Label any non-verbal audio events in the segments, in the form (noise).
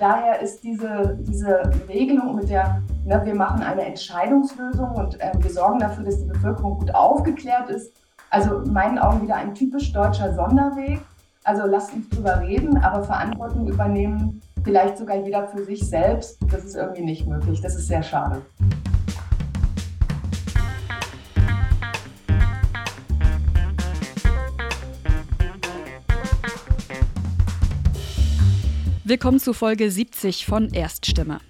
daher ist diese, diese Regelung mit der, ne, wir machen eine Entscheidungslösung und äh, wir sorgen dafür, dass die Bevölkerung gut aufgeklärt ist, also in meinen Augen wieder ein typisch deutscher Sonderweg. Also lasst uns drüber reden, aber Verantwortung übernehmen, vielleicht sogar jeder für sich selbst, das ist irgendwie nicht möglich. Das ist sehr schade. Willkommen zu Folge 70 von Erststimme.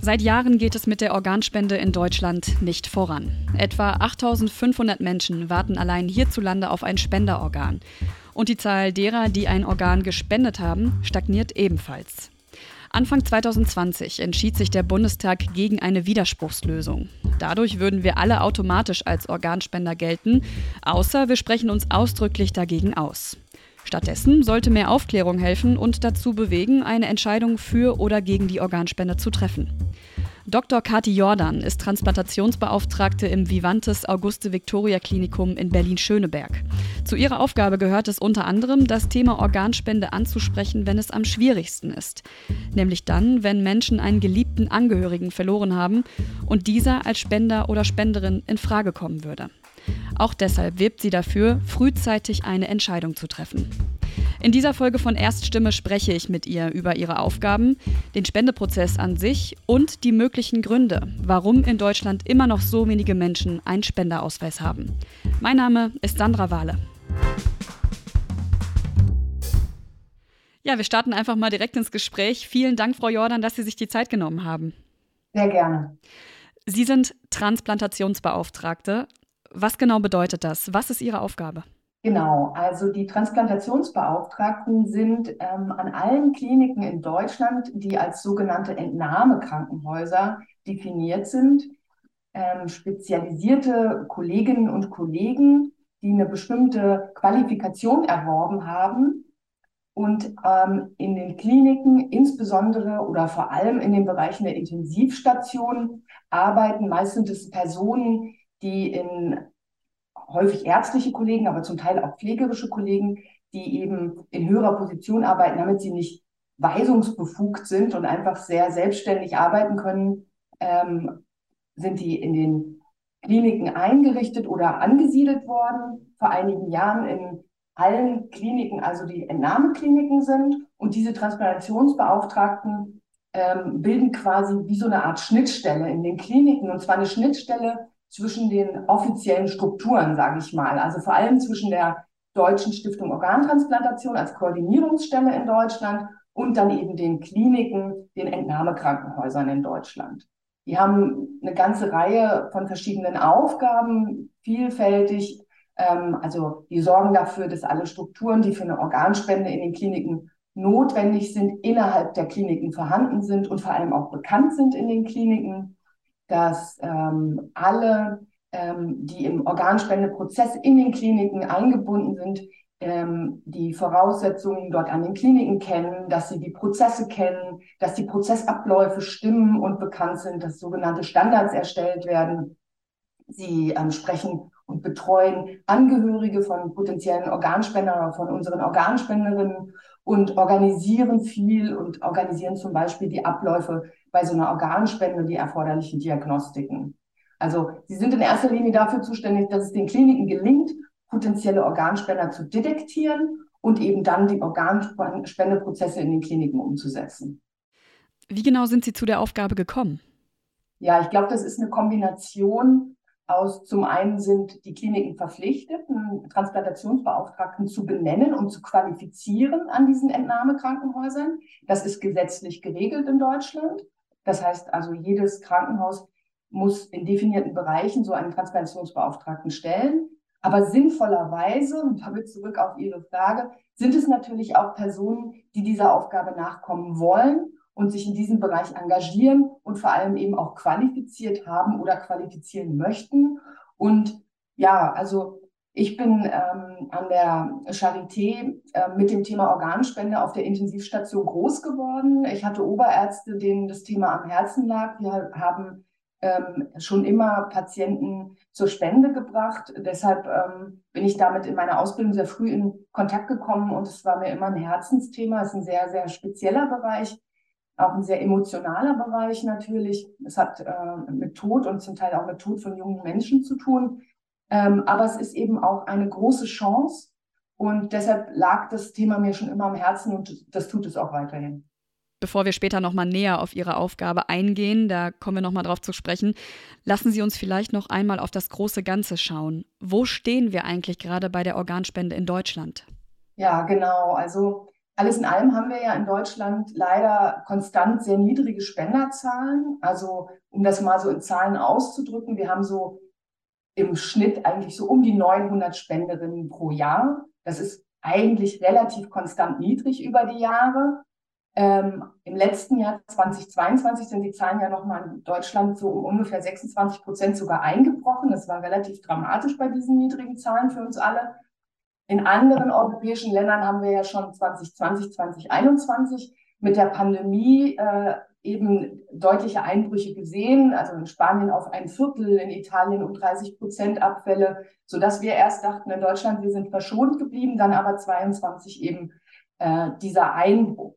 Seit Jahren geht es mit der Organspende in Deutschland nicht voran. Etwa 8500 Menschen warten allein hierzulande auf ein Spenderorgan. Und die Zahl derer, die ein Organ gespendet haben, stagniert ebenfalls. Anfang 2020 entschied sich der Bundestag gegen eine Widerspruchslösung. Dadurch würden wir alle automatisch als Organspender gelten, außer wir sprechen uns ausdrücklich dagegen aus. Stattdessen sollte mehr Aufklärung helfen und dazu bewegen, eine Entscheidung für oder gegen die Organspende zu treffen. Dr. Kati Jordan ist Transplantationsbeauftragte im Vivantes Auguste Victoria Klinikum in Berlin-Schöneberg. Zu ihrer Aufgabe gehört es unter anderem, das Thema Organspende anzusprechen, wenn es am schwierigsten ist. Nämlich dann, wenn Menschen einen geliebten Angehörigen verloren haben und dieser als Spender oder Spenderin in Frage kommen würde. Auch deshalb wirbt sie dafür, frühzeitig eine Entscheidung zu treffen. In dieser Folge von Erststimme spreche ich mit ihr über ihre Aufgaben, den Spendeprozess an sich und die möglichen Gründe, warum in Deutschland immer noch so wenige Menschen einen Spenderausweis haben. Mein Name ist Sandra Wahle. Ja, wir starten einfach mal direkt ins Gespräch. Vielen Dank, Frau Jordan, dass Sie sich die Zeit genommen haben. Sehr gerne. Sie sind Transplantationsbeauftragte was genau bedeutet das? Was ist Ihre Aufgabe? Genau, also die Transplantationsbeauftragten sind ähm, an allen Kliniken in Deutschland, die als sogenannte Entnahmekrankenhäuser definiert sind, ähm, spezialisierte Kolleginnen und Kollegen, die eine bestimmte Qualifikation erworben haben und ähm, in den Kliniken, insbesondere oder vor allem in den Bereichen der Intensivstationen, arbeiten. Meist sind es Personen, die in häufig ärztliche Kollegen, aber zum Teil auch pflegerische Kollegen, die eben in höherer Position arbeiten, damit sie nicht weisungsbefugt sind und einfach sehr selbstständig arbeiten können, ähm, sind die in den Kliniken eingerichtet oder angesiedelt worden, vor einigen Jahren in allen Kliniken, also die Entnahmekliniken sind. Und diese Transplantationsbeauftragten ähm, bilden quasi wie so eine Art Schnittstelle in den Kliniken. Und zwar eine Schnittstelle zwischen den offiziellen Strukturen, sage ich mal. Also vor allem zwischen der Deutschen Stiftung Organtransplantation als Koordinierungsstelle in Deutschland und dann eben den Kliniken, den Entnahmekrankenhäusern in Deutschland. Die haben eine ganze Reihe von verschiedenen Aufgaben, vielfältig. Ähm, also die sorgen dafür, dass alle Strukturen, die für eine Organspende in den Kliniken notwendig sind, innerhalb der Kliniken vorhanden sind und vor allem auch bekannt sind in den Kliniken dass ähm, alle, ähm, die im Organspendeprozess in den Kliniken eingebunden sind, ähm, die Voraussetzungen dort an den Kliniken kennen, dass sie die Prozesse kennen, dass die Prozessabläufe stimmen und bekannt sind, dass sogenannte Standards erstellt werden. Sie ähm, sprechen und betreuen Angehörige von potenziellen Organspendern oder von unseren Organspenderinnen und organisieren viel und organisieren zum Beispiel die Abläufe bei so einer Organspende die erforderlichen Diagnostiken. Also sie sind in erster Linie dafür zuständig, dass es den Kliniken gelingt, potenzielle Organspender zu detektieren und eben dann die Organspendeprozesse in den Kliniken umzusetzen. Wie genau sind Sie zu der Aufgabe gekommen? Ja, ich glaube, das ist eine Kombination aus, zum einen sind die Kliniken verpflichtet, einen Transplantationsbeauftragten zu benennen und zu qualifizieren an diesen Entnahmekrankenhäusern. Das ist gesetzlich geregelt in Deutschland. Das heißt also, jedes Krankenhaus muss in definierten Bereichen so einen Transplantationsbeauftragten stellen. Aber sinnvollerweise, und damit zurück auf Ihre Frage, sind es natürlich auch Personen, die dieser Aufgabe nachkommen wollen und sich in diesem Bereich engagieren und vor allem eben auch qualifiziert haben oder qualifizieren möchten. Und ja, also ich bin ähm, an der Charité äh, mit dem Thema Organspende auf der Intensivstation groß geworden. Ich hatte Oberärzte, denen das Thema am Herzen lag. Wir haben ähm, schon immer Patienten zur Spende gebracht. Deshalb ähm, bin ich damit in meiner Ausbildung sehr früh in Kontakt gekommen und es war mir immer ein Herzensthema. Es ist ein sehr, sehr spezieller Bereich auch ein sehr emotionaler Bereich natürlich. Es hat äh, mit Tod und zum Teil auch mit Tod von jungen Menschen zu tun. Ähm, aber es ist eben auch eine große Chance. Und deshalb lag das Thema mir schon immer am Herzen und das tut es auch weiterhin. Bevor wir später nochmal näher auf Ihre Aufgabe eingehen, da kommen wir nochmal drauf zu sprechen, lassen Sie uns vielleicht noch einmal auf das große Ganze schauen. Wo stehen wir eigentlich gerade bei der Organspende in Deutschland? Ja, genau. Also alles in allem haben wir ja in Deutschland leider konstant sehr niedrige Spenderzahlen. Also um das mal so in Zahlen auszudrücken, wir haben so im Schnitt eigentlich so um die 900 Spenderinnen pro Jahr. Das ist eigentlich relativ konstant niedrig über die Jahre. Ähm, Im letzten Jahr 2022 sind die Zahlen ja nochmal in Deutschland so um ungefähr 26 Prozent sogar eingebrochen. Das war relativ dramatisch bei diesen niedrigen Zahlen für uns alle. In anderen europäischen Ländern haben wir ja schon 2020, 2021 mit der Pandemie äh, eben deutliche Einbrüche gesehen. Also in Spanien auf ein Viertel, in Italien um 30 Prozent Abfälle, sodass wir erst dachten, in Deutschland, wir sind verschont geblieben, dann aber 22 eben äh, dieser Einbruch.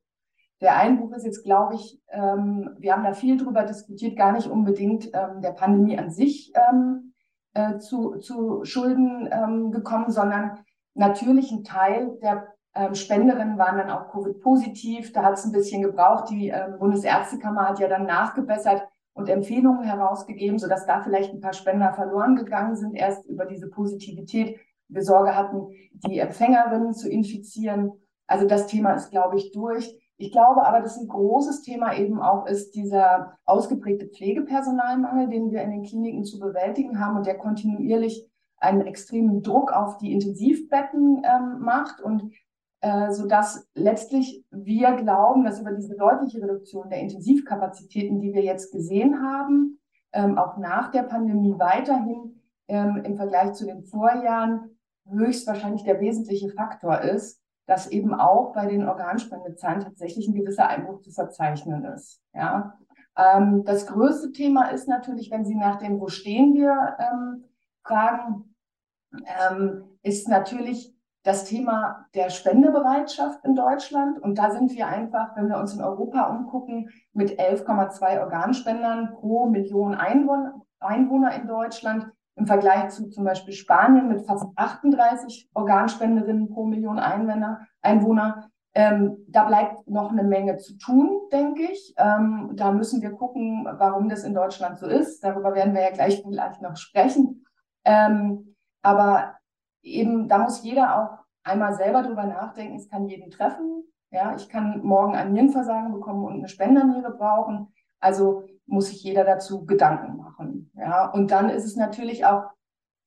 Der Einbruch ist jetzt, glaube ich, ähm, wir haben da viel drüber diskutiert, gar nicht unbedingt ähm, der Pandemie an sich ähm, äh, zu, zu Schulden ähm, gekommen, sondern natürlich ein Teil der ähm, Spenderinnen waren dann auch Covid-positiv. Da hat es ein bisschen gebraucht. Die ähm, Bundesärztekammer hat ja dann nachgebessert und Empfehlungen herausgegeben, sodass da vielleicht ein paar Spender verloren gegangen sind, erst über diese Positivität wir Sorge hatten, die Empfängerinnen zu infizieren. Also das Thema ist, glaube ich, durch. Ich glaube aber, dass ein großes Thema eben auch ist dieser ausgeprägte Pflegepersonalmangel, den wir in den Kliniken zu bewältigen haben und der kontinuierlich einen extremen Druck auf die Intensivbetten ähm, macht und äh, so dass letztlich wir glauben, dass über diese deutliche Reduktion der Intensivkapazitäten, die wir jetzt gesehen haben, ähm, auch nach der Pandemie weiterhin ähm, im Vergleich zu den Vorjahren höchstwahrscheinlich der wesentliche Faktor ist, dass eben auch bei den Organspendezahlen tatsächlich ein gewisser Einbruch zu verzeichnen ist. Ja. Ähm, das größte Thema ist natürlich, wenn Sie nach dem Wo stehen wir ähm, fragen, ähm, ist natürlich das Thema der Spendebereitschaft in Deutschland. Und da sind wir einfach, wenn wir uns in Europa umgucken, mit 11,2 Organspendern pro Million Einwohner, in Deutschland im Vergleich zu zum Beispiel Spanien mit fast 38 Organspenderinnen pro Million Einwohner. Einwohner. Ähm, da bleibt noch eine Menge zu tun, denke ich. Ähm, da müssen wir gucken, warum das in Deutschland so ist. Darüber werden wir ja gleich vielleicht noch sprechen. Ähm, aber eben, da muss jeder auch einmal selber drüber nachdenken. Es kann jeden treffen. Ja, ich kann morgen ein Nierenversagen bekommen und eine Spenderniere brauchen. Also muss sich jeder dazu Gedanken machen. Ja, und dann ist es natürlich auch,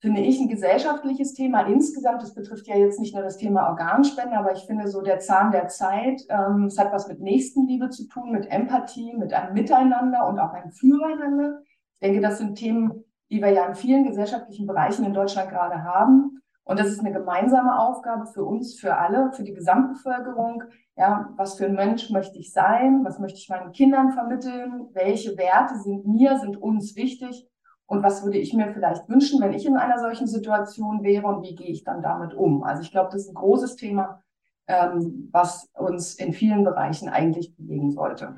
finde ich, ein gesellschaftliches Thema insgesamt. Das betrifft ja jetzt nicht nur das Thema Organspende, aber ich finde so der Zahn der Zeit. Ähm, es hat was mit Nächstenliebe zu tun, mit Empathie, mit einem Miteinander und auch einem Füreinander. Ich denke, das sind Themen, die wir ja in vielen gesellschaftlichen Bereichen in Deutschland gerade haben. Und das ist eine gemeinsame Aufgabe für uns, für alle, für die Gesamtbevölkerung. Ja, was für ein Mensch möchte ich sein? Was möchte ich meinen Kindern vermitteln? Welche Werte sind mir, sind uns wichtig? Und was würde ich mir vielleicht wünschen, wenn ich in einer solchen Situation wäre? Und wie gehe ich dann damit um? Also ich glaube, das ist ein großes Thema, ähm, was uns in vielen Bereichen eigentlich bewegen sollte.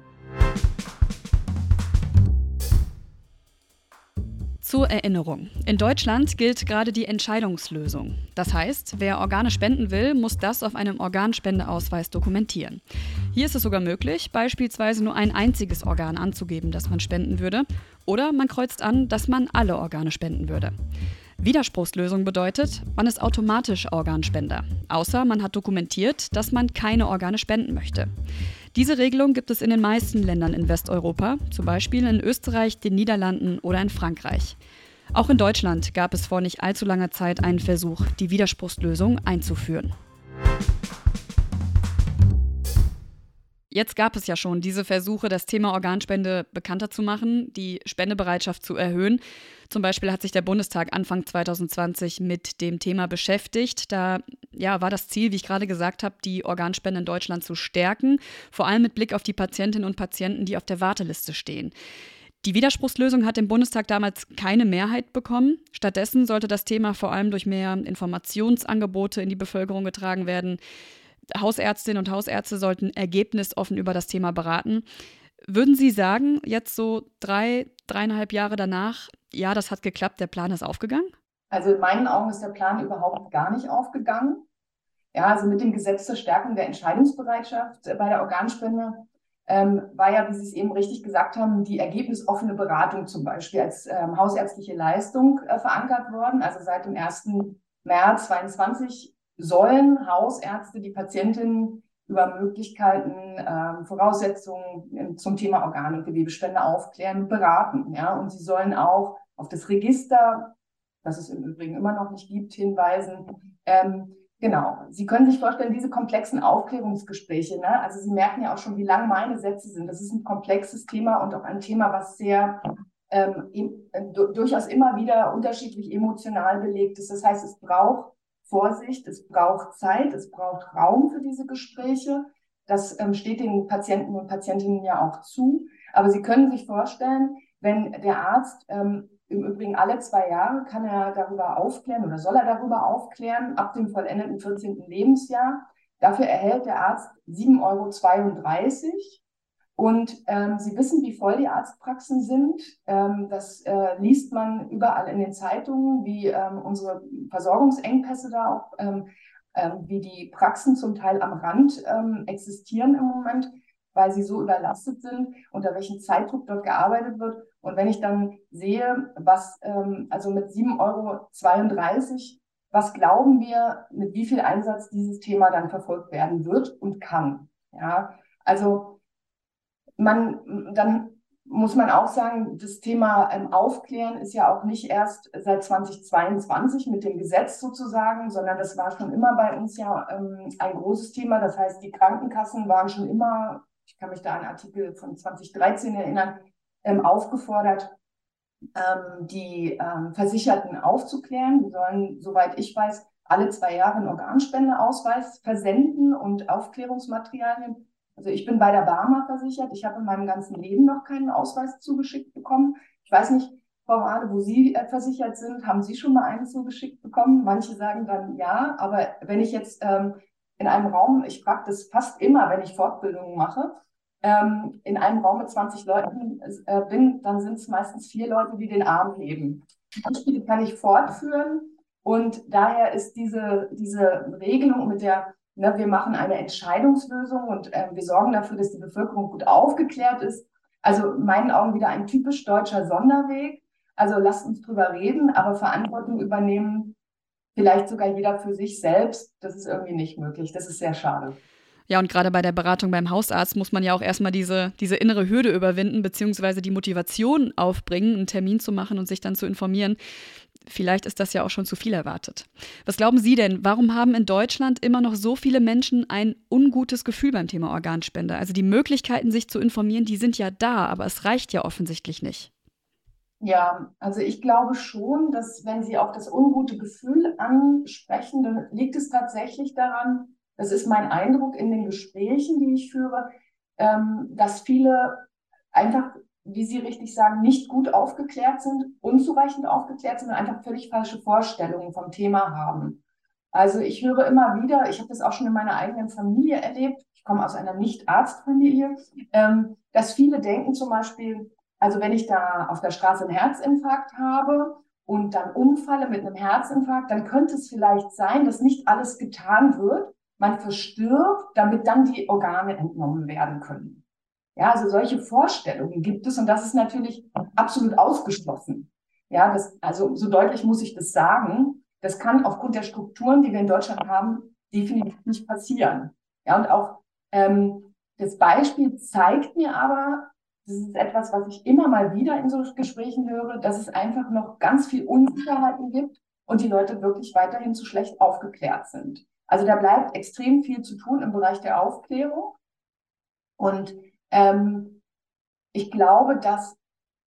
Zur Erinnerung. In Deutschland gilt gerade die Entscheidungslösung. Das heißt, wer Organe spenden will, muss das auf einem Organspendeausweis dokumentieren. Hier ist es sogar möglich, beispielsweise nur ein einziges Organ anzugeben, das man spenden würde, oder man kreuzt an, dass man alle Organe spenden würde. Widerspruchslösung bedeutet, man ist automatisch Organspender, außer man hat dokumentiert, dass man keine Organe spenden möchte. Diese Regelung gibt es in den meisten Ländern in Westeuropa, zum Beispiel in Österreich, den Niederlanden oder in Frankreich. Auch in Deutschland gab es vor nicht allzu langer Zeit einen Versuch, die Widerspruchslösung einzuführen. Jetzt gab es ja schon diese Versuche, das Thema Organspende bekannter zu machen, die Spendebereitschaft zu erhöhen. Zum Beispiel hat sich der Bundestag Anfang 2020 mit dem Thema beschäftigt. Da ja, war das Ziel, wie ich gerade gesagt habe, die Organspende in Deutschland zu stärken, vor allem mit Blick auf die Patientinnen und Patienten, die auf der Warteliste stehen. Die Widerspruchslösung hat im Bundestag damals keine Mehrheit bekommen. Stattdessen sollte das Thema vor allem durch mehr Informationsangebote in die Bevölkerung getragen werden. Hausärztinnen und Hausärzte sollten ergebnisoffen über das Thema beraten. Würden Sie sagen, jetzt so drei, dreieinhalb Jahre danach, ja, das hat geklappt, der Plan ist aufgegangen? Also in meinen Augen ist der Plan überhaupt gar nicht aufgegangen. Ja, also mit dem Gesetz zur Stärkung der Entscheidungsbereitschaft bei der Organspende ähm, war ja, wie Sie es eben richtig gesagt haben, die ergebnisoffene Beratung zum Beispiel als ähm, hausärztliche Leistung äh, verankert worden. Also seit dem 1. März 2022 sollen Hausärzte die Patientinnen über Möglichkeiten, äh, Voraussetzungen zum Thema Organ- und Gewebespende aufklären und beraten. Ja? Und sie sollen auch auf das Register, das es im Übrigen immer noch nicht gibt, hinweisen, ähm, Genau. Sie können sich vorstellen, diese komplexen Aufklärungsgespräche, ne? also Sie merken ja auch schon, wie lang meine Sätze sind. Das ist ein komplexes Thema und auch ein Thema, was sehr ähm, äh, durchaus immer wieder unterschiedlich emotional belegt ist. Das heißt, es braucht Vorsicht, es braucht Zeit, es braucht Raum für diese Gespräche. Das ähm, steht den Patienten und Patientinnen ja auch zu. Aber Sie können sich vorstellen, wenn der Arzt ähm, im Übrigen alle zwei Jahre kann er darüber aufklären oder soll er darüber aufklären, ab dem vollendeten 14. Lebensjahr. Dafür erhält der Arzt 7,32 Euro. Und ähm, Sie wissen, wie voll die Arztpraxen sind. Ähm, das äh, liest man überall in den Zeitungen, wie ähm, unsere Versorgungsengpässe da auch, ähm, ähm, wie die Praxen zum Teil am Rand ähm, existieren im Moment, weil sie so überlastet sind, unter welchem Zeitdruck dort gearbeitet wird. Und wenn ich dann sehe, was, also mit 7,32 Euro, was glauben wir, mit wie viel Einsatz dieses Thema dann verfolgt werden wird und kann. Ja, also man, dann muss man auch sagen, das Thema ähm, Aufklären ist ja auch nicht erst seit 2022 mit dem Gesetz sozusagen, sondern das war schon immer bei uns ja ähm, ein großes Thema. Das heißt, die Krankenkassen waren schon immer, ich kann mich da an Artikel von 2013 erinnern, ähm, aufgefordert, ähm, die ähm, Versicherten aufzuklären. Die sollen, soweit ich weiß, alle zwei Jahre einen Organspendeausweis versenden und Aufklärungsmaterialien. Also ich bin bei der Barmer versichert. Ich habe in meinem ganzen Leben noch keinen Ausweis zugeschickt bekommen. Ich weiß nicht, Frau Rade, wo Sie äh, versichert sind, haben Sie schon mal einen zugeschickt bekommen? Manche sagen dann ja, aber wenn ich jetzt ähm, in einem Raum, ich frage das fast immer, wenn ich Fortbildungen mache, ähm, in einem Raum mit 20 Leuten äh, bin, dann sind es meistens vier Leute, die den Arm heben. Beispiele kann ich fortführen und daher ist diese, diese Regelung mit der, ne, wir machen eine Entscheidungslösung und äh, wir sorgen dafür, dass die Bevölkerung gut aufgeklärt ist. Also in meinen Augen wieder ein typisch deutscher Sonderweg. Also lasst uns drüber reden, aber Verantwortung übernehmen, vielleicht sogar jeder für sich selbst, das ist irgendwie nicht möglich. Das ist sehr schade. Ja, und gerade bei der Beratung beim Hausarzt muss man ja auch erstmal diese, diese innere Hürde überwinden, beziehungsweise die Motivation aufbringen, einen Termin zu machen und sich dann zu informieren. Vielleicht ist das ja auch schon zu viel erwartet. Was glauben Sie denn, warum haben in Deutschland immer noch so viele Menschen ein ungutes Gefühl beim Thema Organspende? Also die Möglichkeiten, sich zu informieren, die sind ja da, aber es reicht ja offensichtlich nicht. Ja, also ich glaube schon, dass wenn Sie auch das ungute Gefühl ansprechen, dann liegt es tatsächlich daran, das ist mein Eindruck in den Gesprächen, die ich führe, ähm, dass viele einfach, wie Sie richtig sagen, nicht gut aufgeklärt sind, unzureichend aufgeklärt sind und einfach völlig falsche Vorstellungen vom Thema haben. Also ich höre immer wieder, ich habe das auch schon in meiner eigenen Familie erlebt, ich komme aus einer Nicht-Arztfamilie, ähm, dass viele denken zum Beispiel, also wenn ich da auf der Straße einen Herzinfarkt habe und dann umfalle mit einem Herzinfarkt, dann könnte es vielleicht sein, dass nicht alles getan wird, man verstirbt, damit dann die Organe entnommen werden können. Ja, also solche Vorstellungen gibt es und das ist natürlich absolut ausgeschlossen. Ja, das, also so deutlich muss ich das sagen. Das kann aufgrund der Strukturen, die wir in Deutschland haben, definitiv nicht passieren. Ja, und auch ähm, das Beispiel zeigt mir aber, das ist etwas, was ich immer mal wieder in so Gesprächen höre, dass es einfach noch ganz viel Unsicherheiten gibt und die Leute wirklich weiterhin zu schlecht aufgeklärt sind. Also da bleibt extrem viel zu tun im Bereich der Aufklärung. Und ähm, ich glaube, dass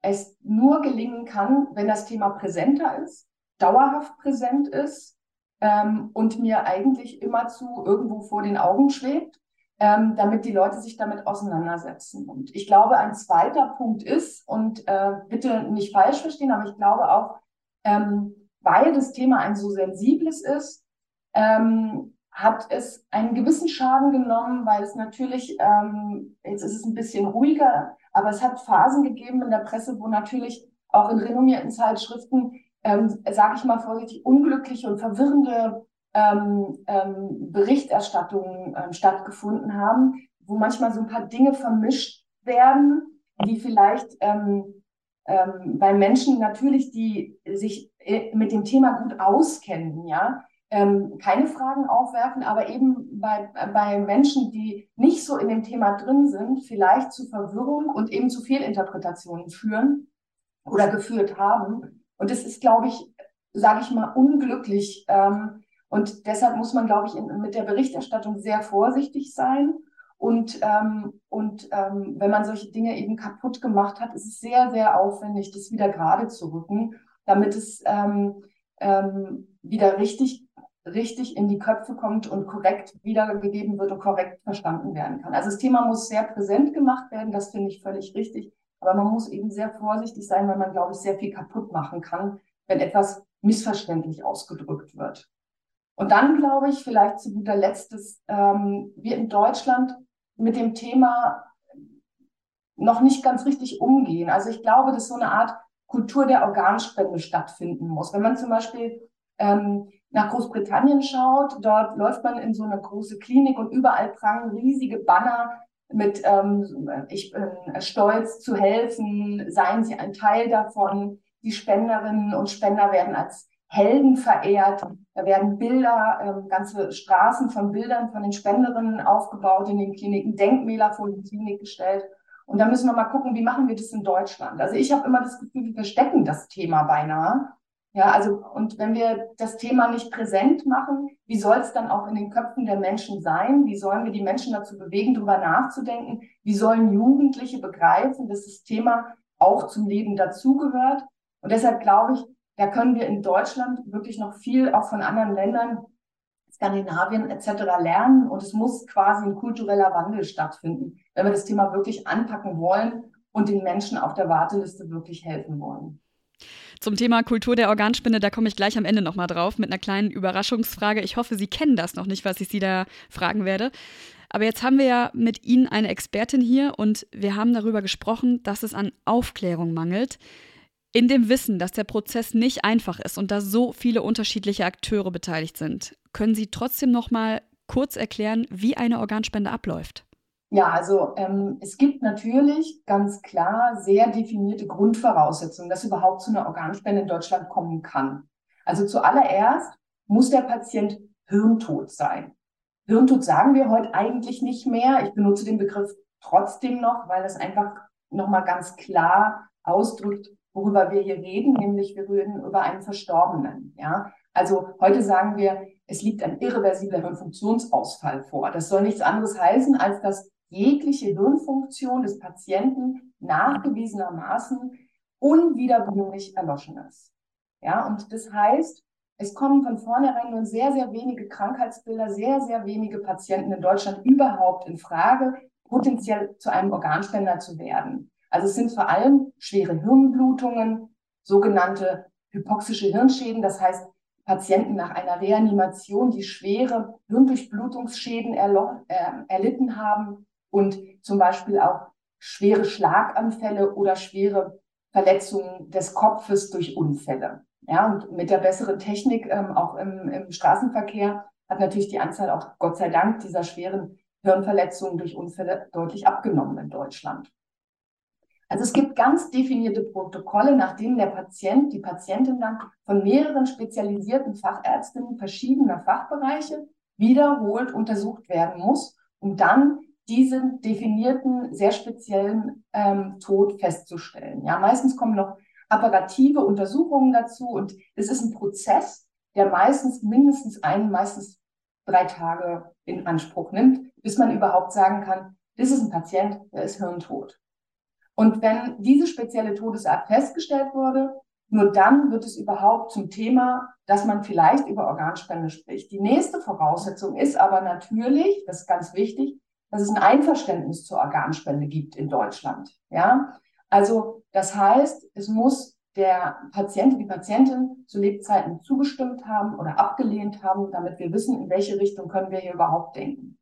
es nur gelingen kann, wenn das Thema präsenter ist, dauerhaft präsent ist ähm, und mir eigentlich immerzu irgendwo vor den Augen schwebt, ähm, damit die Leute sich damit auseinandersetzen. Und ich glaube, ein zweiter Punkt ist, und äh, bitte nicht falsch verstehen, aber ich glaube auch, ähm, weil das Thema ein so sensibles ist, ähm, hat es einen gewissen Schaden genommen, weil es natürlich, ähm, jetzt ist es ein bisschen ruhiger, Aber es hat Phasen gegeben in der Presse, wo natürlich auch in renommierten Zeitschriften, ähm, sage ich mal vorsichtig, unglückliche und verwirrende ähm, ähm, Berichterstattungen ähm, stattgefunden haben, wo manchmal so ein paar Dinge vermischt werden, die vielleicht ähm, ähm, bei Menschen natürlich, die sich äh, mit dem Thema gut auskennen, ja, ähm, keine Fragen aufwerfen, aber eben bei, bei Menschen, die nicht so in dem Thema drin sind, vielleicht zu Verwirrung und eben zu Fehlinterpretationen führen oder geführt haben. Und es ist, glaube ich, sage ich mal, unglücklich. Ähm, und deshalb muss man, glaube ich, in, mit der Berichterstattung sehr vorsichtig sein. Und, ähm, und ähm, wenn man solche Dinge eben kaputt gemacht hat, ist es sehr, sehr aufwendig, das wieder gerade zu rücken, damit es ähm, ähm, wieder richtig, richtig in die Köpfe kommt und korrekt wiedergegeben wird und korrekt verstanden werden kann. Also das Thema muss sehr präsent gemacht werden, das finde ich völlig richtig. Aber man muss eben sehr vorsichtig sein, weil man, glaube ich, sehr viel kaputt machen kann, wenn etwas missverständlich ausgedrückt wird. Und dann glaube ich, vielleicht zu guter Letzt, dass ähm, wir in Deutschland mit dem Thema noch nicht ganz richtig umgehen. Also ich glaube, dass so eine Art Kultur der Organspende stattfinden muss. Wenn man zum Beispiel ähm, nach Großbritannien schaut, dort läuft man in so eine große Klinik und überall prangen riesige Banner mit ähm, ich bin stolz zu helfen, seien Sie ein Teil davon. Die Spenderinnen und Spender werden als Helden verehrt. Da werden Bilder, ähm, ganze Straßen von Bildern von den Spenderinnen aufgebaut in den Kliniken, Denkmäler vor die Klinik gestellt. Und da müssen wir mal gucken, wie machen wir das in Deutschland? Also ich habe immer das Gefühl, wir verstecken das Thema beinahe. Ja, also und wenn wir das Thema nicht präsent machen, wie soll es dann auch in den Köpfen der Menschen sein? Wie sollen wir die Menschen dazu bewegen, darüber nachzudenken? Wie sollen Jugendliche begreifen, dass das Thema auch zum Leben dazugehört? Und deshalb glaube ich, da können wir in Deutschland wirklich noch viel auch von anderen Ländern, Skandinavien etc. lernen. Und es muss quasi ein kultureller Wandel stattfinden, wenn wir das Thema wirklich anpacken wollen und den Menschen auf der Warteliste wirklich helfen wollen. Zum Thema Kultur der Organspende, da komme ich gleich am Ende nochmal drauf mit einer kleinen Überraschungsfrage. Ich hoffe, Sie kennen das noch nicht, was ich Sie da fragen werde. Aber jetzt haben wir ja mit Ihnen eine Expertin hier und wir haben darüber gesprochen, dass es an Aufklärung mangelt. In dem Wissen, dass der Prozess nicht einfach ist und da so viele unterschiedliche Akteure beteiligt sind, können Sie trotzdem noch mal kurz erklären, wie eine Organspende abläuft? Ja, also ähm, es gibt natürlich ganz klar sehr definierte Grundvoraussetzungen, dass überhaupt zu einer Organspende in Deutschland kommen kann. Also zuallererst muss der Patient hirntot sein. Hirntod sagen wir heute eigentlich nicht mehr. Ich benutze den Begriff trotzdem noch, weil es einfach nochmal ganz klar ausdrückt, worüber wir hier reden, nämlich wir reden über einen Verstorbenen. Ja, also heute sagen wir, es liegt ein irreversibler Hirnfunktionsausfall vor. Das soll nichts anderes heißen, als dass jegliche Hirnfunktion des Patienten nachgewiesenermaßen unwiederbringlich erloschen ist. Ja, und das heißt, es kommen von vornherein nur sehr, sehr wenige Krankheitsbilder, sehr, sehr wenige Patienten in Deutschland überhaupt in Frage, potenziell zu einem Organspender zu werden. Also es sind vor allem schwere Hirnblutungen, sogenannte hypoxische Hirnschäden, das heißt Patienten nach einer Reanimation, die schwere Hirndurchblutungsschäden äh, erlitten haben und zum Beispiel auch schwere Schlaganfälle oder schwere Verletzungen des Kopfes durch Unfälle. Ja, und mit der besseren Technik ähm, auch im, im Straßenverkehr hat natürlich die Anzahl auch Gott sei Dank dieser schweren Hirnverletzungen durch Unfälle deutlich abgenommen in Deutschland. Also es gibt ganz definierte Protokolle, nach denen der Patient, die Patientin dann von mehreren spezialisierten Fachärztinnen verschiedener Fachbereiche wiederholt untersucht werden muss, um dann diesen definierten, sehr speziellen ähm, Tod festzustellen. Ja, meistens kommen noch apparative Untersuchungen dazu und es ist ein Prozess, der meistens mindestens einen, meistens drei Tage in Anspruch nimmt, bis man überhaupt sagen kann, das ist ein Patient, der ist hirntot. Und wenn diese spezielle Todesart festgestellt wurde, nur dann wird es überhaupt zum Thema, dass man vielleicht über Organspende spricht. Die nächste Voraussetzung ist aber natürlich, das ist ganz wichtig, dass es ein Einverständnis zur Organspende gibt in Deutschland. Ja, also das heißt, es muss der Patient, die Patientin zu Lebzeiten zugestimmt haben oder abgelehnt haben, damit wir wissen, in welche Richtung können wir hier überhaupt denken.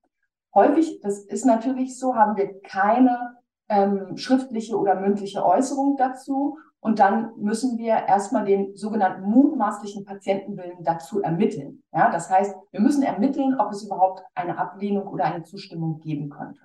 Häufig, das ist natürlich so, haben wir keine ähm, schriftliche oder mündliche Äußerung dazu. Und dann müssen wir erstmal den sogenannten mutmaßlichen Patientenwillen dazu ermitteln. Ja, das heißt, wir müssen ermitteln, ob es überhaupt eine Ablehnung oder eine Zustimmung geben könnte.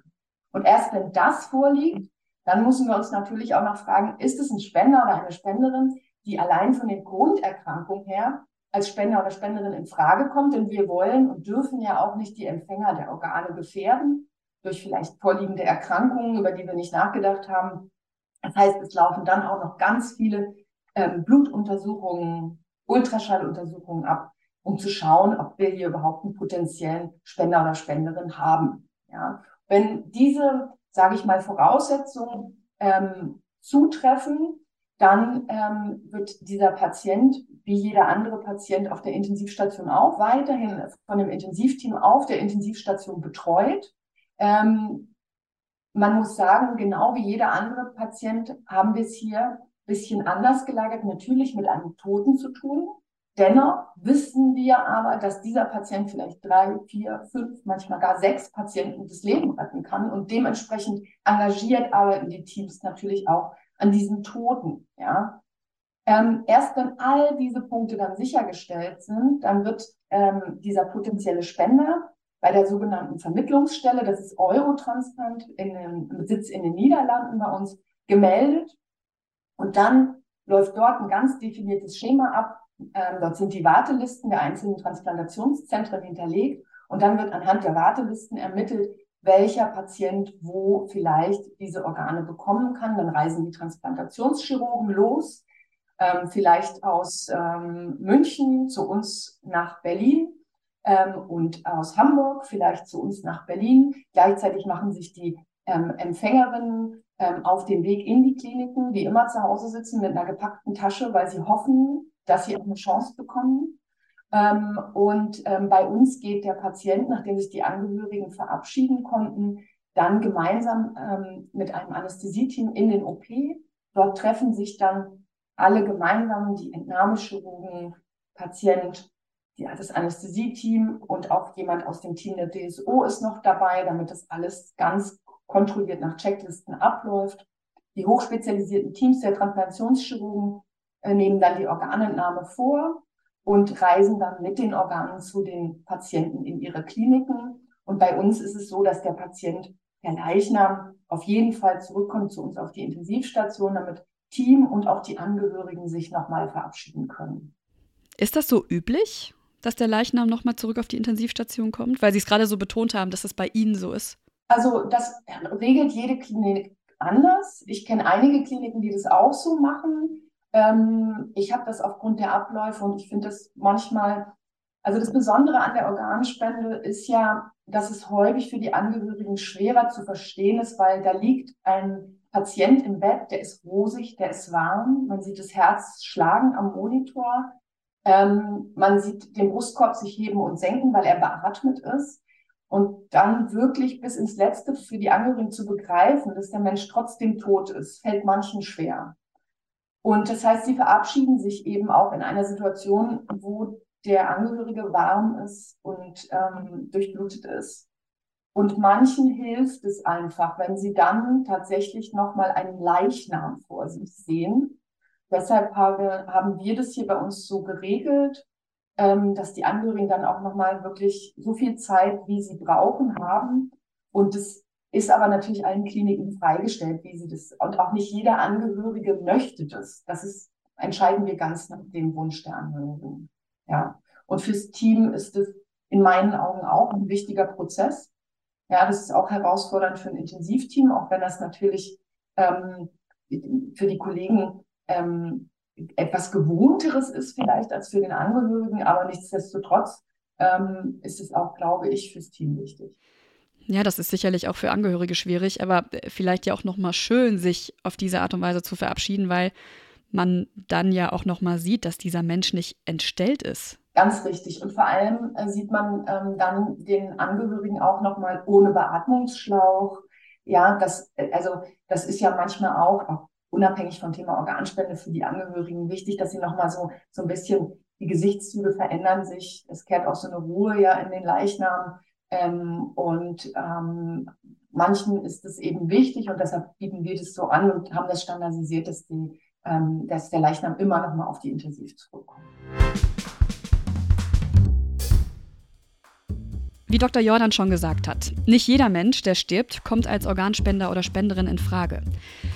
Und erst wenn das vorliegt, dann müssen wir uns natürlich auch noch fragen, ist es ein Spender oder eine Spenderin, die allein von den Grunderkrankungen her als Spender oder Spenderin in Frage kommt? Denn wir wollen und dürfen ja auch nicht die Empfänger der Organe gefährden durch vielleicht vorliegende Erkrankungen, über die wir nicht nachgedacht haben das heißt, es laufen dann auch noch ganz viele ähm, Blutuntersuchungen, Ultraschalluntersuchungen ab, um zu schauen, ob wir hier überhaupt einen potenziellen Spender oder Spenderin haben. Ja. Wenn diese, sage ich mal, Voraussetzungen ähm, zutreffen, dann ähm, wird dieser Patient, wie jeder andere Patient auf der Intensivstation auch, weiterhin von dem Intensivteam auf der Intensivstation betreut. Ähm, man muss sagen, genau wie jeder andere Patient haben wir es hier ein bisschen anders gelagert, natürlich mit einem Toten zu tun. Dennoch wissen wir aber, dass dieser Patient vielleicht drei, vier, fünf, manchmal gar sechs Patienten das Leben retten kann und dementsprechend engagiert arbeiten die Teams natürlich auch an diesen Toten. Ja. Ähm, erst wenn all diese Punkte dann sichergestellt sind, dann wird ähm, dieser potenzielle Spender bei der sogenannten Vermittlungsstelle, das ist Eurotransplant, in den, Sitz in den Niederlanden bei uns, gemeldet. Und dann läuft dort ein ganz definiertes Schema ab. Ähm, dort sind die Wartelisten der einzelnen Transplantationszentren hinterlegt. Und dann wird anhand der Wartelisten ermittelt, welcher Patient wo vielleicht diese Organe bekommen kann. Dann reisen die Transplantationschirurgen los, ähm, vielleicht aus ähm, München zu uns nach Berlin ähm, und aus Hamburg vielleicht zu uns nach Berlin. Gleichzeitig machen sich die ähm, Empfängerinnen ähm, auf den Weg in die Kliniken, die immer zu Hause sitzen mit einer gepackten Tasche, weil sie hoffen, dass sie eine Chance bekommen. Ähm, und ähm, bei uns geht der Patient, nachdem sich die Angehörigen verabschieden konnten, dann gemeinsam ähm, mit einem Anästhesieteam in den OP. Dort treffen sich dann alle gemeinsam, die Entnahmechirurgen, Patient, ja, das Anästhesie-Team und auch jemand aus dem Team der DSO ist noch dabei, damit das alles ganz kontrolliert nach Checklisten abläuft. Die hochspezialisierten Teams der Transplantationschirurgen äh, nehmen dann die Organentnahme vor und reisen dann mit den Organen zu den Patienten in ihre Kliniken. Und bei uns ist es so, dass der Patient, der Leichnam, auf jeden Fall zurückkommt zu uns auf die Intensivstation, damit Team und auch die Angehörigen sich nochmal verabschieden können. Ist das so üblich? Dass der Leichnam nochmal zurück auf die Intensivstation kommt? Weil Sie es gerade so betont haben, dass das bei Ihnen so ist. Also das regelt jede Klinik anders. Ich kenne einige Kliniken, die das auch so machen. Ähm, ich habe das aufgrund der Abläufe und ich finde das manchmal, also das Besondere an der Organspende ist ja, dass es häufig für die Angehörigen schwerer zu verstehen ist, weil da liegt ein Patient im Bett, der ist rosig, der ist warm, man sieht das Herz schlagen am Monitor. Ähm, man sieht den Brustkorb sich heben und senken, weil er beatmet ist. Und dann wirklich bis ins Letzte für die Angehörigen zu begreifen, dass der Mensch trotzdem tot ist, fällt manchen schwer. Und das heißt, sie verabschieden sich eben auch in einer Situation, wo der Angehörige warm ist und ähm, durchblutet ist. Und manchen hilft es einfach, wenn sie dann tatsächlich nochmal einen Leichnam vor sich sehen Deshalb habe, haben wir das hier bei uns so geregelt, ähm, dass die Angehörigen dann auch nochmal wirklich so viel Zeit, wie sie brauchen, haben. Und das ist aber natürlich allen Kliniken freigestellt, wie sie das, und auch nicht jeder Angehörige möchte das. Das ist, entscheiden wir ganz nach dem Wunsch der Angehörigen. Ja. Und fürs Team ist es in meinen Augen auch ein wichtiger Prozess. Ja, das ist auch herausfordernd für ein Intensivteam, auch wenn das natürlich ähm, für die Kollegen ähm, etwas Gewohnteres ist vielleicht als für den Angehörigen, aber nichtsdestotrotz ähm, ist es auch, glaube ich, fürs Team wichtig. Ja, das ist sicherlich auch für Angehörige schwierig, aber vielleicht ja auch nochmal schön, sich auf diese Art und Weise zu verabschieden, weil man dann ja auch nochmal sieht, dass dieser Mensch nicht entstellt ist. Ganz richtig. Und vor allem äh, sieht man ähm, dann den Angehörigen auch nochmal ohne Beatmungsschlauch. Ja, das, äh, also das ist ja manchmal auch, auch unabhängig vom Thema Organspende für die Angehörigen wichtig, dass sie nochmal so, so ein bisschen, die Gesichtszüge verändern sich. Es kehrt auch so eine Ruhe ja in den Leichnam. Ähm, und ähm, manchen ist es eben wichtig und deshalb bieten wir das so an und haben das standardisiert, dass, die, ähm, dass der Leichnam immer noch mal auf die Intensiv zurückkommt. Wie Dr. Jordan schon gesagt hat, nicht jeder Mensch, der stirbt, kommt als Organspender oder Spenderin in Frage.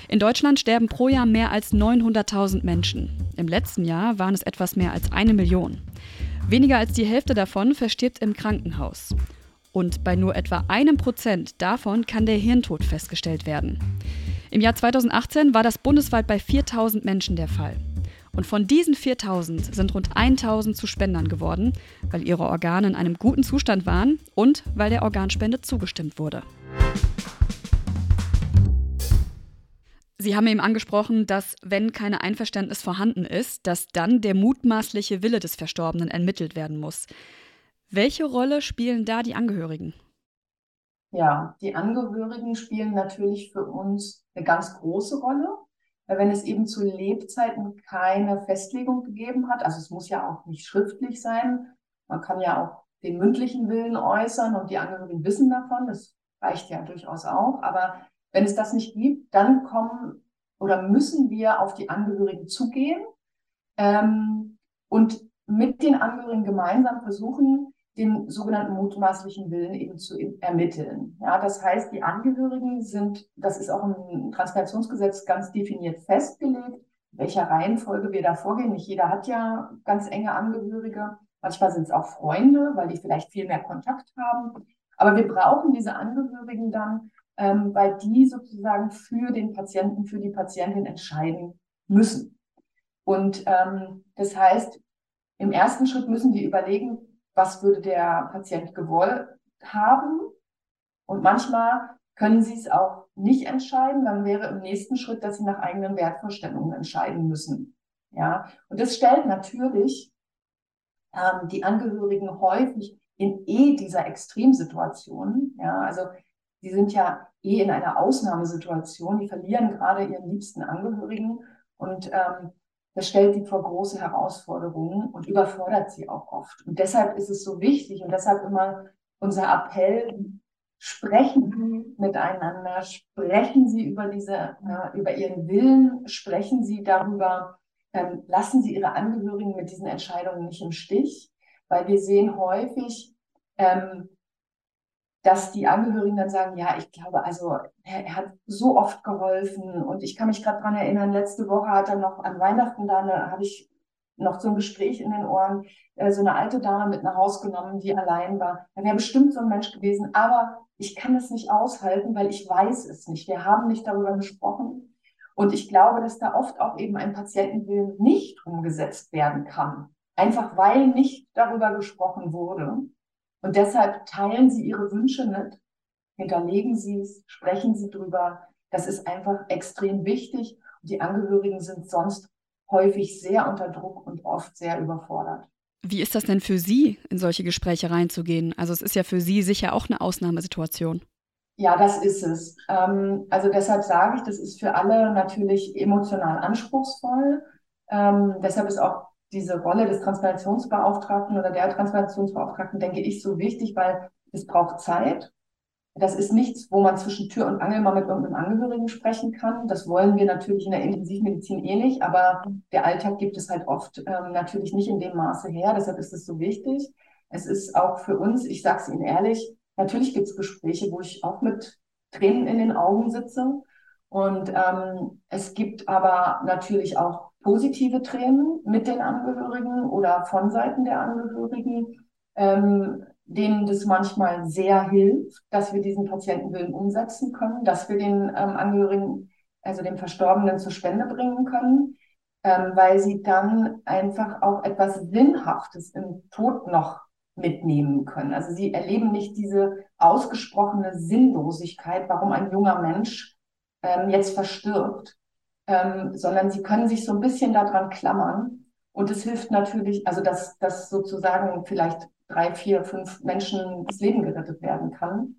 In Deutschland sterben pro Jahr mehr als 900.000 Menschen. Im letzten Jahr waren es etwas mehr als eine Million. Weniger als die Hälfte davon verstirbt im Krankenhaus. Und bei nur etwa einem Prozent davon kann der Hirntod festgestellt werden. Im Jahr 2018 war das bundesweit bei 4000 Menschen der Fall. Und von diesen 4000 sind rund 1000 zu Spendern geworden, weil ihre Organe in einem guten Zustand waren und weil der Organspende zugestimmt wurde. Sie haben eben angesprochen, dass wenn kein Einverständnis vorhanden ist, dass dann der mutmaßliche Wille des Verstorbenen ermittelt werden muss. Welche Rolle spielen da die Angehörigen? Ja, die Angehörigen spielen natürlich für uns eine ganz große Rolle wenn es eben zu Lebzeiten keine Festlegung gegeben hat, also es muss ja auch nicht schriftlich sein, man kann ja auch den mündlichen Willen äußern und die Angehörigen wissen davon, das reicht ja durchaus auch, aber wenn es das nicht gibt, dann kommen oder müssen wir auf die Angehörigen zugehen ähm, und mit den Angehörigen gemeinsam versuchen, den sogenannten mutmaßlichen Willen eben zu ermitteln. Ja, das heißt, die Angehörigen sind, das ist auch im Transplantationsgesetz ganz definiert festgelegt, welcher Reihenfolge wir da vorgehen. Nicht jeder hat ja ganz enge Angehörige. Manchmal sind es auch Freunde, weil die vielleicht viel mehr Kontakt haben. Aber wir brauchen diese Angehörigen dann, ähm, weil die sozusagen für den Patienten, für die Patientin entscheiden müssen. Und ähm, das heißt, im ersten Schritt müssen die überlegen, was würde der Patient gewollt haben. Und manchmal können sie es auch nicht entscheiden. Dann wäre im nächsten Schritt, dass sie nach eigenen Wertvorstellungen entscheiden müssen. Ja, und das stellt natürlich ähm, die Angehörigen häufig in eh dieser Extremsituation. Ja, also die sind ja eh in einer Ausnahmesituation. Die verlieren gerade ihren liebsten Angehörigen und ähm, das stellt sie vor große Herausforderungen und überfordert sie auch oft. Und deshalb ist es so wichtig und deshalb immer unser Appell, sprechen Sie miteinander, sprechen Sie über diese, über Ihren Willen, sprechen Sie darüber, ähm, lassen Sie Ihre Angehörigen mit diesen Entscheidungen nicht im Stich, weil wir sehen häufig, ähm, dass die Angehörigen dann sagen, ja, ich glaube, also er, er hat so oft geholfen und ich kann mich gerade dran erinnern, letzte Woche hat er noch an Weihnachten da, habe ich noch so ein Gespräch in den Ohren, äh, so eine alte Dame mit nach Haus genommen, die allein war. Er wäre bestimmt so ein Mensch gewesen, aber ich kann es nicht aushalten, weil ich weiß es nicht. Wir haben nicht darüber gesprochen. Und ich glaube, dass da oft auch eben ein Patientenwillen nicht umgesetzt werden kann. Einfach weil nicht darüber gesprochen wurde. Und deshalb teilen Sie Ihre Wünsche mit, hinterlegen Sie es, sprechen Sie drüber. Das ist einfach extrem wichtig. Und die Angehörigen sind sonst häufig sehr unter Druck und oft sehr überfordert. Wie ist das denn für Sie, in solche Gespräche reinzugehen? Also es ist ja für Sie sicher auch eine Ausnahmesituation. Ja, das ist es. Ähm, also deshalb sage ich, das ist für alle natürlich emotional anspruchsvoll. Ähm, deshalb ist auch diese Rolle des Transplantationsbeauftragten oder der Transplantationsbeauftragten, denke ich, so wichtig, weil es braucht Zeit. Das ist nichts, wo man zwischen Tür und Angel mal mit irgendeinem Angehörigen sprechen kann. Das wollen wir natürlich in der Intensivmedizin eh nicht, aber der Alltag gibt es halt oft ähm, natürlich nicht in dem Maße her. Deshalb ist es so wichtig. Es ist auch für uns, ich sage es Ihnen ehrlich, natürlich gibt es Gespräche, wo ich auch mit Tränen in den Augen sitze. Und ähm, es gibt aber natürlich auch positive Tränen mit den Angehörigen oder von Seiten der Angehörigen, ähm, denen das manchmal sehr hilft, dass wir diesen Patientenwillen umsetzen können, dass wir den ähm, Angehörigen, also dem Verstorbenen zur Spende bringen können, ähm, weil sie dann einfach auch etwas Sinnhaftes im Tod noch mitnehmen können. Also sie erleben nicht diese ausgesprochene Sinnlosigkeit, warum ein junger Mensch ähm, jetzt verstirbt, ähm, sondern sie können sich so ein bisschen daran klammern. Und es hilft natürlich, also dass, dass sozusagen vielleicht drei, vier, fünf Menschen das Leben gerettet werden kann.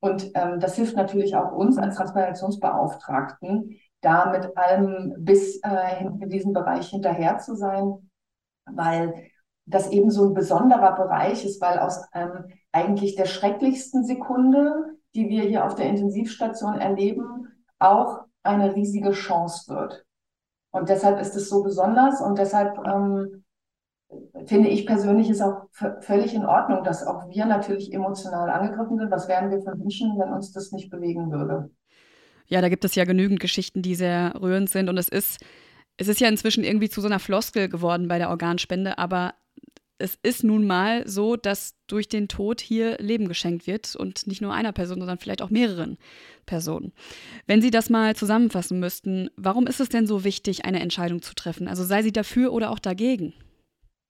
Und ähm, das hilft natürlich auch uns als Transplantationsbeauftragten, da mit allem bis äh, in diesem Bereich hinterher zu sein, weil das eben so ein besonderer Bereich ist, weil aus ähm, eigentlich der schrecklichsten Sekunde die wir hier auf der Intensivstation erleben, auch eine riesige Chance wird. Und deshalb ist es so besonders und deshalb ähm, finde ich persönlich ist auch völlig in Ordnung, dass auch wir natürlich emotional angegriffen sind. Was wären wir für Menschen, wenn uns das nicht bewegen würde? Ja, da gibt es ja genügend Geschichten, die sehr rührend sind und es ist es ist ja inzwischen irgendwie zu so einer Floskel geworden bei der Organspende, aber es ist nun mal so, dass durch den Tod hier Leben geschenkt wird und nicht nur einer Person, sondern vielleicht auch mehreren Personen. Wenn Sie das mal zusammenfassen müssten, warum ist es denn so wichtig, eine Entscheidung zu treffen? Also sei sie dafür oder auch dagegen?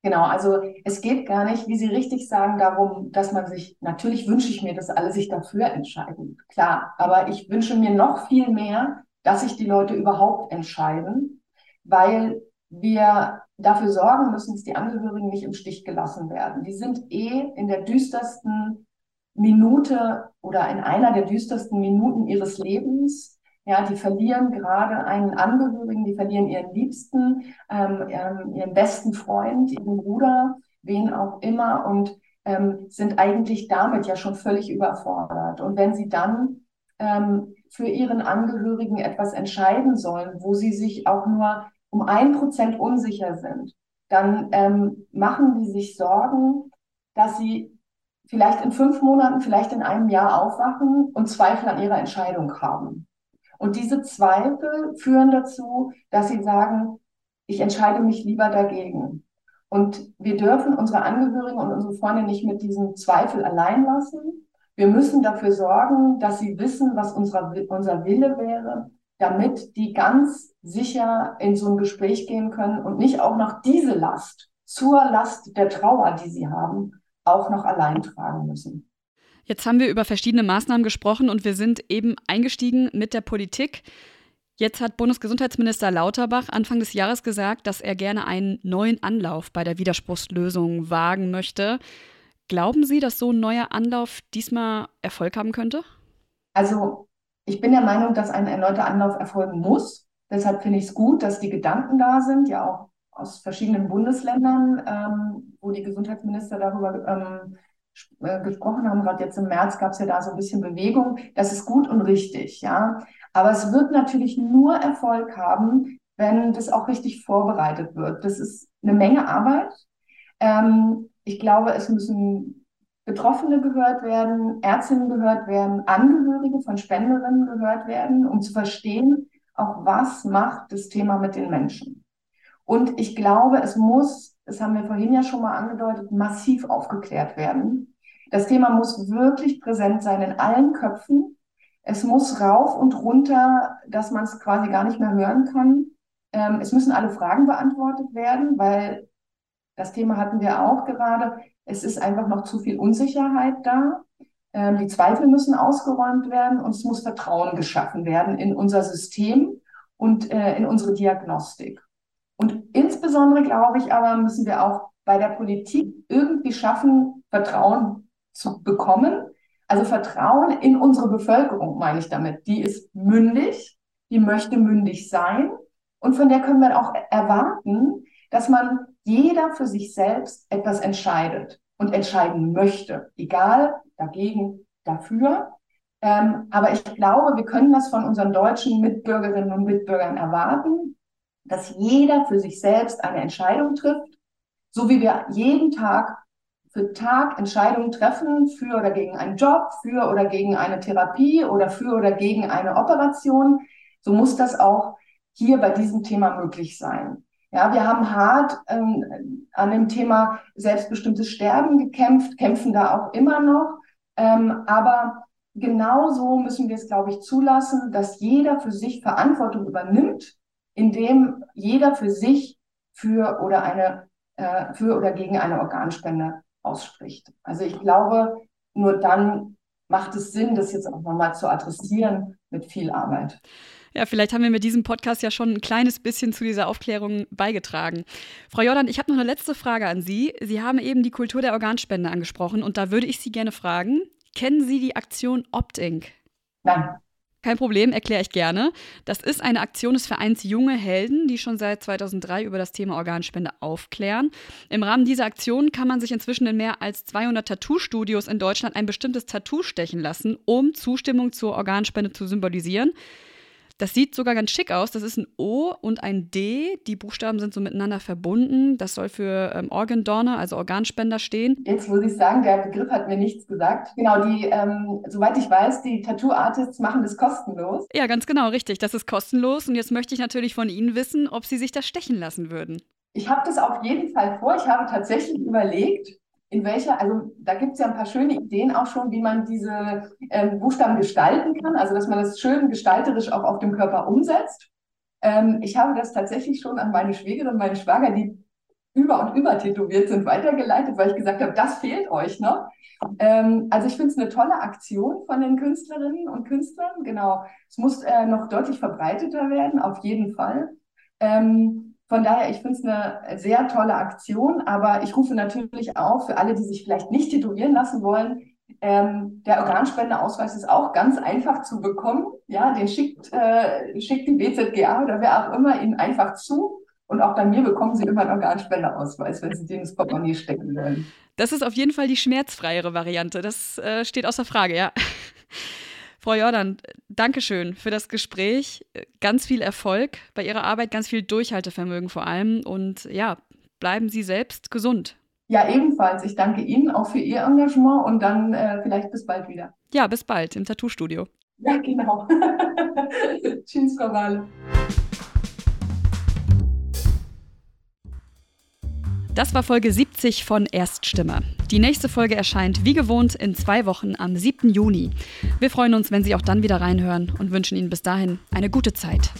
Genau, also es geht gar nicht, wie Sie richtig sagen, darum, dass man sich, natürlich wünsche ich mir, dass alle sich dafür entscheiden, klar, aber ich wünsche mir noch viel mehr, dass sich die Leute überhaupt entscheiden, weil wir dafür sorgen müssen, dass die Angehörigen nicht im Stich gelassen werden. Die sind eh in der düstersten Minute oder in einer der düstersten Minuten ihres Lebens. Ja, die verlieren gerade einen Angehörigen, die verlieren ihren Liebsten, ähm, ihren besten Freund, ihren Bruder, wen auch immer und ähm, sind eigentlich damit ja schon völlig überfordert. Und wenn sie dann ähm, für ihren Angehörigen etwas entscheiden sollen, wo sie sich auch nur um ein Prozent unsicher sind, dann ähm, machen die sich Sorgen, dass sie vielleicht in fünf Monaten, vielleicht in einem Jahr aufwachen und Zweifel an ihrer Entscheidung haben. Und diese Zweifel führen dazu, dass sie sagen, ich entscheide mich lieber dagegen. Und wir dürfen unsere Angehörigen und unsere Freunde nicht mit diesem Zweifel allein lassen. Wir müssen dafür sorgen, dass sie wissen, was unser, unser Wille wäre, damit die ganz sicher in so ein Gespräch gehen können und nicht auch noch diese Last zur Last der Trauer, die sie haben, auch noch allein tragen müssen. Jetzt haben wir über verschiedene Maßnahmen gesprochen und wir sind eben eingestiegen mit der Politik. Jetzt hat Bundesgesundheitsminister Lauterbach Anfang des Jahres gesagt, dass er gerne einen neuen Anlauf bei der Widerspruchslösung wagen möchte. Glauben Sie, dass so ein neuer Anlauf diesmal Erfolg haben könnte? Also ich bin der Meinung, dass ein erneuter Anlauf erfolgen muss. Deshalb finde ich es gut, dass die Gedanken da sind, ja auch aus verschiedenen Bundesländern, ähm, wo die Gesundheitsminister darüber ähm, äh, gesprochen haben. Gerade jetzt im März gab es ja da so ein bisschen Bewegung. Das ist gut und richtig, ja. Aber es wird natürlich nur Erfolg haben, wenn das auch richtig vorbereitet wird. Das ist eine Menge Arbeit. Ähm, ich glaube, es müssen Betroffene gehört werden, Ärztinnen gehört werden, Angehörige von Spenderinnen gehört werden, um zu verstehen, auch was macht das Thema mit den Menschen. Und ich glaube, es muss, das haben wir vorhin ja schon mal angedeutet, massiv aufgeklärt werden. Das Thema muss wirklich präsent sein in allen Köpfen. Es muss rauf und runter, dass man es quasi gar nicht mehr hören kann. Ähm, es müssen alle Fragen beantwortet werden, weil das Thema hatten wir auch gerade. Es ist einfach noch zu viel Unsicherheit da. Ähm, die Zweifel müssen ausgeräumt werden und es muss Vertrauen geschaffen werden in unser System und äh, in unsere Diagnostik. Und insbesondere, glaube ich, aber müssen wir auch bei der Politik irgendwie schaffen, Vertrauen zu bekommen. Also Vertrauen in unsere Bevölkerung, meine ich damit. Die ist mündig, die möchte mündig sein. Und von der können wir auch erwarten, dass man jeder für sich selbst etwas entscheidet und entscheiden möchte, egal dagegen, dafür. Ähm, aber ich glaube, wir können das von unseren deutschen Mitbürgerinnen und Mitbürgern erwarten, dass jeder für sich selbst eine Entscheidung trifft, so wie wir jeden Tag für Tag Entscheidungen treffen für oder gegen einen Job, für oder gegen eine Therapie oder für oder gegen eine Operation. So muss das auch hier bei diesem Thema möglich sein. Ja, wir haben hart ähm, an dem Thema selbstbestimmtes Sterben gekämpft, kämpfen da auch immer noch. Ähm, aber genauso müssen wir es, glaube ich, zulassen, dass jeder für sich Verantwortung übernimmt, indem jeder für sich für oder eine äh, für oder gegen eine Organspende ausspricht. Also ich glaube, nur dann macht es Sinn, das jetzt auch nochmal zu adressieren mit viel Arbeit. Ja, vielleicht haben wir mit diesem Podcast ja schon ein kleines bisschen zu dieser Aufklärung beigetragen. Frau Jordan, ich habe noch eine letzte Frage an Sie. Sie haben eben die Kultur der Organspende angesprochen und da würde ich Sie gerne fragen, kennen Sie die Aktion Opt-Inc? Nein. Kein Problem, erkläre ich gerne. Das ist eine Aktion des Vereins Junge Helden, die schon seit 2003 über das Thema Organspende aufklären. Im Rahmen dieser Aktion kann man sich inzwischen in mehr als 200 Tattoo-Studios in Deutschland ein bestimmtes Tattoo stechen lassen, um Zustimmung zur Organspende zu symbolisieren. Das sieht sogar ganz schick aus. Das ist ein O und ein D. Die Buchstaben sind so miteinander verbunden. Das soll für ähm, Organ Donor, also Organspender stehen. Jetzt muss ich sagen, der Begriff hat mir nichts gesagt. Genau, die, ähm, soweit ich weiß, die Tattoo-Artists machen das kostenlos. Ja, ganz genau, richtig. Das ist kostenlos. Und jetzt möchte ich natürlich von Ihnen wissen, ob Sie sich das stechen lassen würden. Ich habe das auf jeden Fall vor. Ich habe tatsächlich überlegt, in welcher, also da gibt es ja ein paar schöne Ideen auch schon, wie man diese ähm, Buchstaben gestalten kann, also dass man das schön gestalterisch auch auf dem Körper umsetzt. Ähm, ich habe das tatsächlich schon an meine Schwägerin, meine Schwager, die über und über tätowiert sind, weitergeleitet, weil ich gesagt habe, das fehlt euch noch. Ähm, also ich finde es eine tolle Aktion von den Künstlerinnen und Künstlern. Genau, es muss äh, noch deutlich verbreiteter werden, auf jeden Fall. Ähm, von daher, ich finde es eine sehr tolle Aktion, aber ich rufe natürlich auch für alle, die sich vielleicht nicht tätowieren lassen wollen, ähm, der Organspendeausweis ist auch ganz einfach zu bekommen. Ja, den schickt, äh, schickt die BZGA oder wer auch immer Ihnen einfach zu. Und auch bei mir bekommen Sie immer einen Organspendeausweis, wenn Sie den ins Portemonnaie stecken wollen. Das ist auf jeden Fall die schmerzfreiere Variante. Das äh, steht außer Frage, ja. Frau Jordan, Dankeschön für das Gespräch. Ganz viel Erfolg bei Ihrer Arbeit, ganz viel Durchhaltevermögen vor allem. Und ja, bleiben Sie selbst gesund. Ja, ebenfalls. Ich danke Ihnen auch für Ihr Engagement und dann äh, vielleicht bis bald wieder. Ja, bis bald im Tattoo-Studio. Ja, genau. (laughs) Tschüss, Frau Wahle. Das war Folge 70 von Erststimme. Die nächste Folge erscheint wie gewohnt in zwei Wochen am 7. Juni. Wir freuen uns, wenn Sie auch dann wieder reinhören und wünschen Ihnen bis dahin eine gute Zeit.